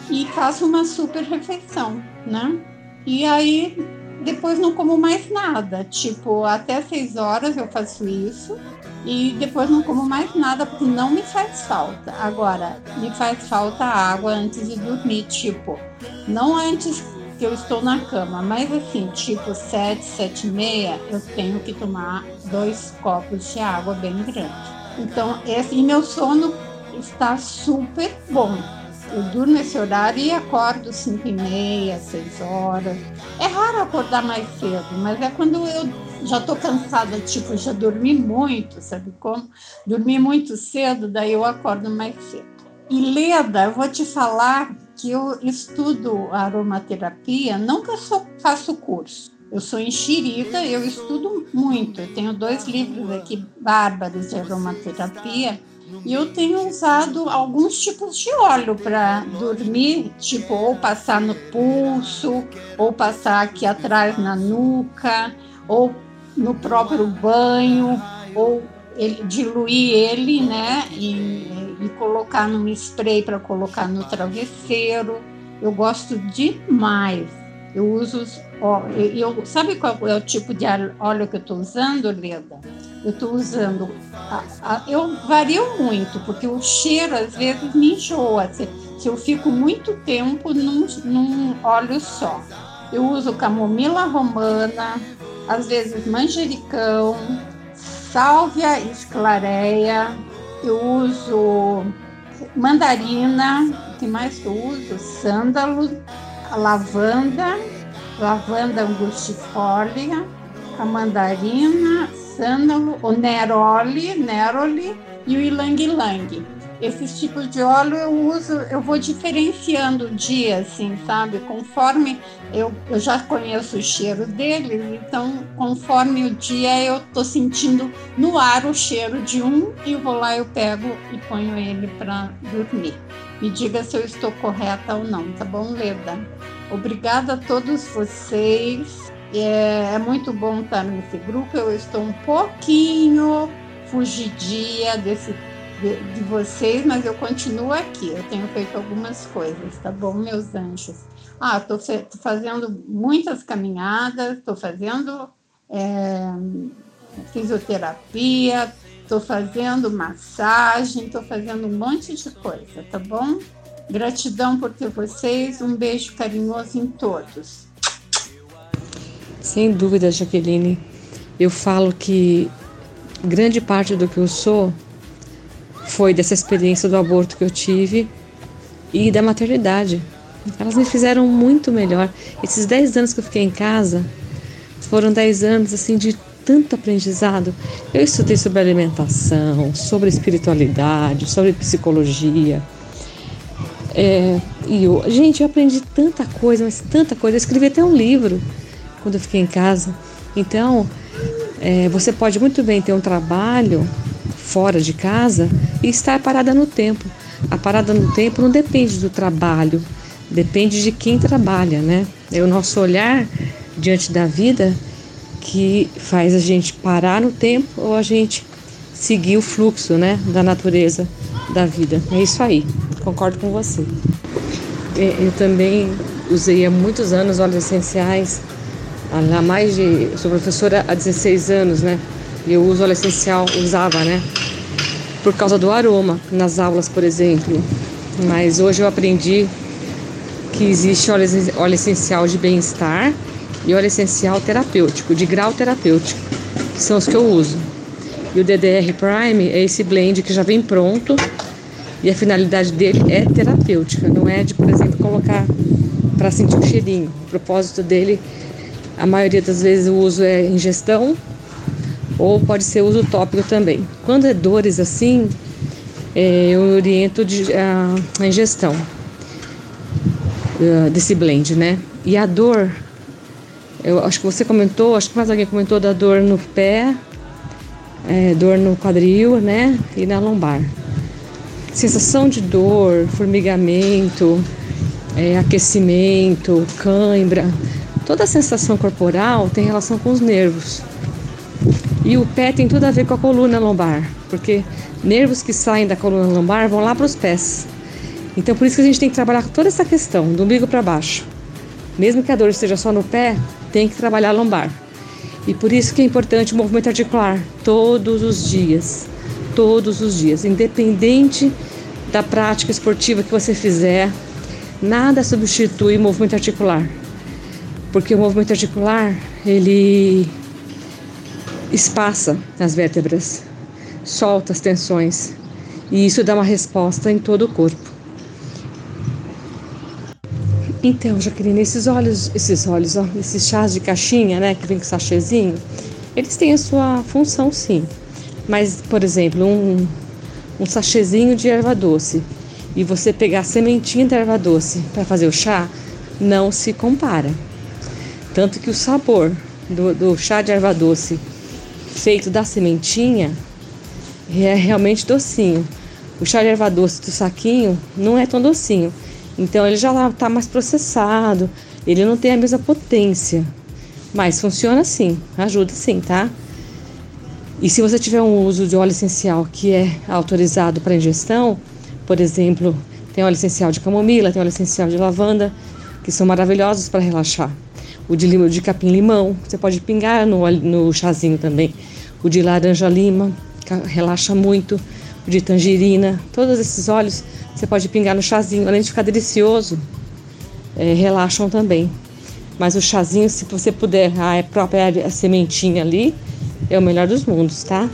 e faço uma super refeição, né? E aí depois não como mais nada, tipo até seis horas eu faço isso e depois não como mais nada porque não me faz falta. Agora me faz falta água antes de dormir, tipo não antes que eu estou na cama, mas assim tipo sete, sete e meia eu tenho que tomar dois copos de água bem grande. Então esse e meu sono está super bom. Eu durmo nesse horário e acordo 5 e meia, 6 horas. É raro acordar mais cedo, mas é quando eu já estou cansada, tipo, já dormi muito, sabe como? Dormi muito cedo, daí eu acordo mais cedo. E Leda, eu vou te falar que eu estudo aromaterapia, nunca só faço curso. Eu sou enxerida, eu estudo muito. Eu tenho dois livros aqui bárbaros de aromaterapia e eu tenho usado alguns tipos de óleo para dormir, tipo, ou passar no pulso, ou passar aqui atrás na nuca, ou no próprio banho, ou ele, diluir ele, né? E colocar num spray para colocar no travesseiro. Eu gosto demais. Eu uso. Ó, eu, eu, sabe qual é o tipo de óleo que eu estou usando, Leda? eu estou usando. A, a, eu vario muito, porque o cheiro às vezes me enjoa. Se, se eu fico muito tempo num, num óleo só. Eu uso camomila romana, às vezes manjericão, sálvia esclareia, eu uso mandarina, o que mais eu uso? Sândalo, lavanda, lavanda angustifolia, a mandarina, sândalo, o neroli, neroli e o ilang-ilang. Esses tipos de óleo eu uso, eu vou diferenciando o dia, assim, sabe? Conforme eu, eu já conheço o cheiro deles, então conforme o dia eu tô sentindo no ar o cheiro de um e vou lá, eu pego e ponho ele para dormir. Me diga se eu estou correta ou não, tá bom, Leda? Obrigada a todos vocês. É, é muito bom estar nesse grupo. Eu estou um pouquinho fugidia desse de, de, vocês, mas eu continuo aqui. Eu tenho feito algumas coisas, tá bom, meus anjos? Ah, estou fazendo muitas caminhadas, estou fazendo é, fisioterapia, estou fazendo massagem, estou fazendo um monte de coisa, tá bom? Gratidão por ter vocês, um beijo carinhoso em todos. Sem dúvida, Jaqueline. Eu falo que grande parte do que eu sou foi dessa experiência do aborto que eu tive e da maternidade. Elas me fizeram muito melhor. Esses 10 anos que eu fiquei em casa foram 10 anos assim de tanto aprendizado. Eu estudei sobre alimentação, sobre espiritualidade, sobre psicologia. É, e eu, gente, eu aprendi tanta coisa, mas tanta coisa. Eu escrevi até um livro quando eu fiquei em casa. Então, é, você pode muito bem ter um trabalho fora de casa e estar parada no tempo. A parada no tempo não depende do trabalho, depende de quem trabalha, né? É o nosso olhar diante da vida que faz a gente parar no tempo ou a gente seguir o fluxo, né, da natureza da vida. É isso aí. Concordo com você. Eu também usei há muitos anos óleos essenciais. Há mais de. sou professora há 16 anos, né? Eu uso óleo essencial, usava, né? Por causa do aroma, nas aulas, por exemplo. Mas hoje eu aprendi que existe óleo, óleo essencial de bem-estar e óleo essencial terapêutico, de grau terapêutico, que são os que eu uso. E o DDR Prime é esse blend que já vem pronto e a finalidade dele é terapêutica, não é de, por exemplo, colocar para sentir o cheirinho. O propósito dele, a maioria das vezes o uso é ingestão ou pode ser uso tópico também. Quando é dores assim, é, eu oriento de, a, a ingestão uh, desse blend, né? E a dor, eu acho que você comentou, acho que mais alguém comentou da dor no pé, é, dor no quadril, né? E na lombar. Sensação de dor, formigamento, é, aquecimento, cãibra, toda a sensação corporal tem relação com os nervos. E o pé tem tudo a ver com a coluna lombar, porque nervos que saem da coluna lombar vão lá para os pés. Então por isso que a gente tem que trabalhar toda essa questão, do umbigo para baixo. Mesmo que a dor esteja só no pé, tem que trabalhar a lombar. E por isso que é importante o movimento articular todos os dias. Todos os dias, independente da prática esportiva que você fizer, nada substitui o movimento articular. Porque o movimento articular, ele espaça as vértebras, solta as tensões e isso dá uma resposta em todo o corpo. Então, Jaqueline, esses olhos, esses olhos, ó, esses chás de caixinha, né, que vem com sachêzinho, eles têm a sua função sim. Mas, por exemplo, um, um sachêzinho de erva doce e você pegar a sementinha de erva doce para fazer o chá, não se compara. Tanto que o sabor do, do chá de erva doce feito da sementinha é realmente docinho. O chá de erva doce do saquinho não é tão docinho. Então ele já está mais processado, ele não tem a mesma potência. Mas funciona sim, ajuda sim, tá? E se você tiver um uso de óleo essencial que é autorizado para ingestão, por exemplo, tem óleo essencial de camomila, tem óleo essencial de lavanda, que são maravilhosos para relaxar o de, lima, de capim-limão, você pode pingar no, no chazinho também. O de laranja-lima, relaxa muito. O de tangerina, todos esses óleos você pode pingar no chazinho, além de ficar delicioso, é, relaxam também. Mas o chazinho, se você puder, a própria a sementinha ali, é o melhor dos mundos, tá?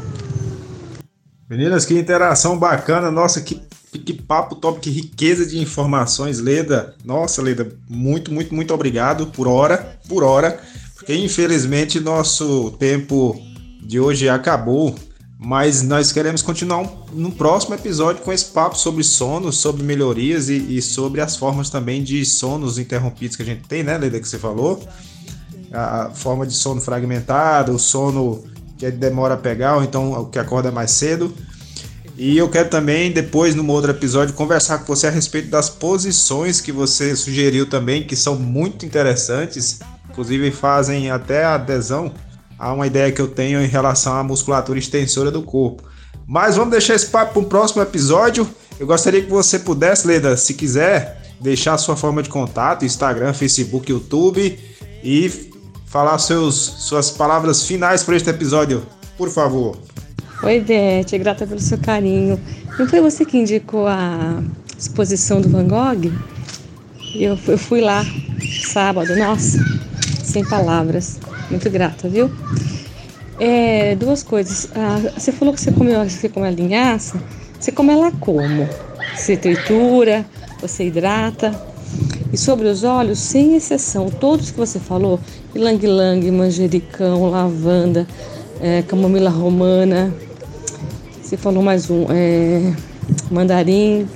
Meninas, que interação bacana. Nossa, que que papo top, que riqueza de informações, Leda. Nossa, Leda, muito, muito, muito obrigado por hora, por hora, porque infelizmente nosso tempo de hoje acabou, mas nós queremos continuar no próximo episódio com esse papo sobre sono, sobre melhorias e, e, sobre as formas também de sonos interrompidos que a gente tem, né, Leda, que você falou? A forma de sono fragmentado, o sono que demora a pegar, ou então o que acorda mais cedo. E eu quero também, depois, num outro episódio, conversar com você a respeito das posições que você sugeriu também, que são muito interessantes, inclusive fazem até adesão a uma ideia que eu tenho em relação à musculatura extensora do corpo. Mas vamos deixar esse papo para um próximo episódio. Eu gostaria que você pudesse, Leda, se quiser, deixar sua forma de contato, Instagram, Facebook, YouTube e falar seus, suas palavras finais para este episódio, por favor. Oi, Dete, grata pelo seu carinho. Não foi você que indicou a exposição do Van Gogh? Eu, eu fui lá sábado, nossa, sem palavras. Muito grata, viu? É, duas coisas. Ah, você falou que você comeu, você come a linhaça. Você come ela como? Você tritura, você hidrata. E sobre os óleos, sem exceção, todos que você falou, ilang-ilang, manjericão, lavanda, é, camomila romana, você falou mais um, é, mandarim,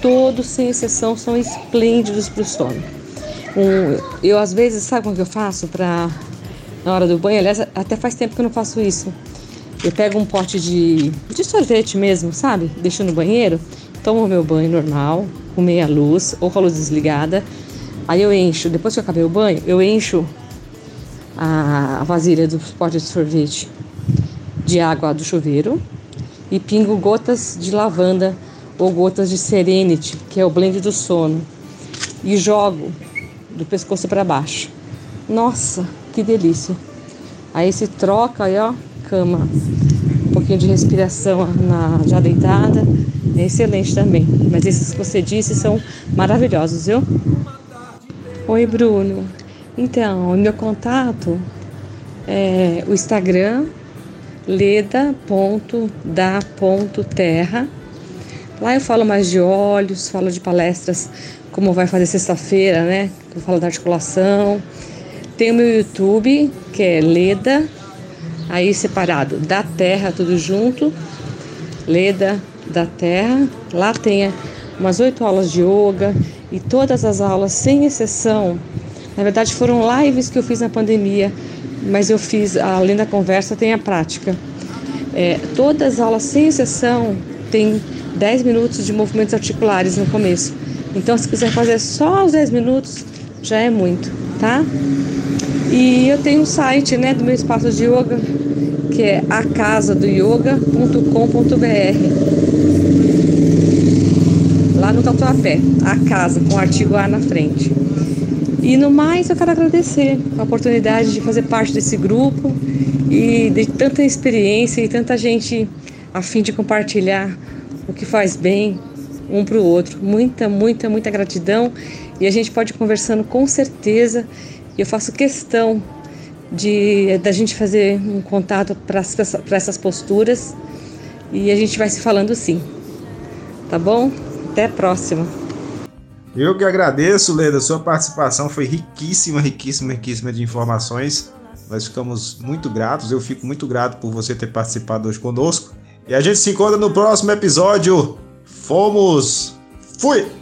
todos sem exceção são esplêndidos para o sono. Um, eu às vezes, sabe como que eu faço para na hora do banho. Aliás, até faz tempo que eu não faço isso. Eu pego um pote de, de sorvete mesmo, sabe? Deixo no banheiro, tomo meu banho normal, com meia luz ou com a luz desligada. Aí eu encho, depois que eu acabei o banho, eu encho a, a vasilha do pote de sorvete de água do chuveiro e pingo gotas de lavanda ou gotas de Serenity, que é o blend do sono, e jogo do pescoço para baixo. Nossa, que delícia! Aí se troca aí, ó, cama, um pouquinho de respiração na, já deitada, é excelente também. Mas esses que você disse são maravilhosos, viu? Oi, Bruno. Então, o meu contato é o Instagram leda.da.terra. Lá eu falo mais de olhos, falo de palestras, como vai fazer sexta-feira, né? Eu falo da articulação. Tem o meu YouTube, que é Leda, aí separado da Terra, tudo junto. Leda da Terra. Lá tem umas oito aulas de yoga e todas as aulas, sem exceção. Na verdade, foram lives que eu fiz na pandemia mas eu fiz, além da conversa, tem a prática. É, todas as aulas, sem exceção, tem 10 minutos de movimentos articulares no começo. Então, se quiser fazer só os 10 minutos, já é muito, tá? E eu tenho um site, né, do meu espaço de yoga, que é acasadoyoga.com.br. Lá no Tatuapé, a casa, com o artigo A na frente. E no mais, eu quero agradecer a oportunidade de fazer parte desse grupo e de tanta experiência e tanta gente a fim de compartilhar o que faz bem um para o outro. Muita, muita, muita gratidão e a gente pode ir conversando com certeza. Eu faço questão de da gente fazer um contato para essas posturas e a gente vai se falando sim. Tá bom? Até a próxima. Eu que agradeço, Leda, sua participação foi riquíssima, riquíssima, riquíssima de informações. Nós ficamos muito gratos, eu fico muito grato por você ter participado hoje conosco. E a gente se encontra no próximo episódio. Fomos! Fui!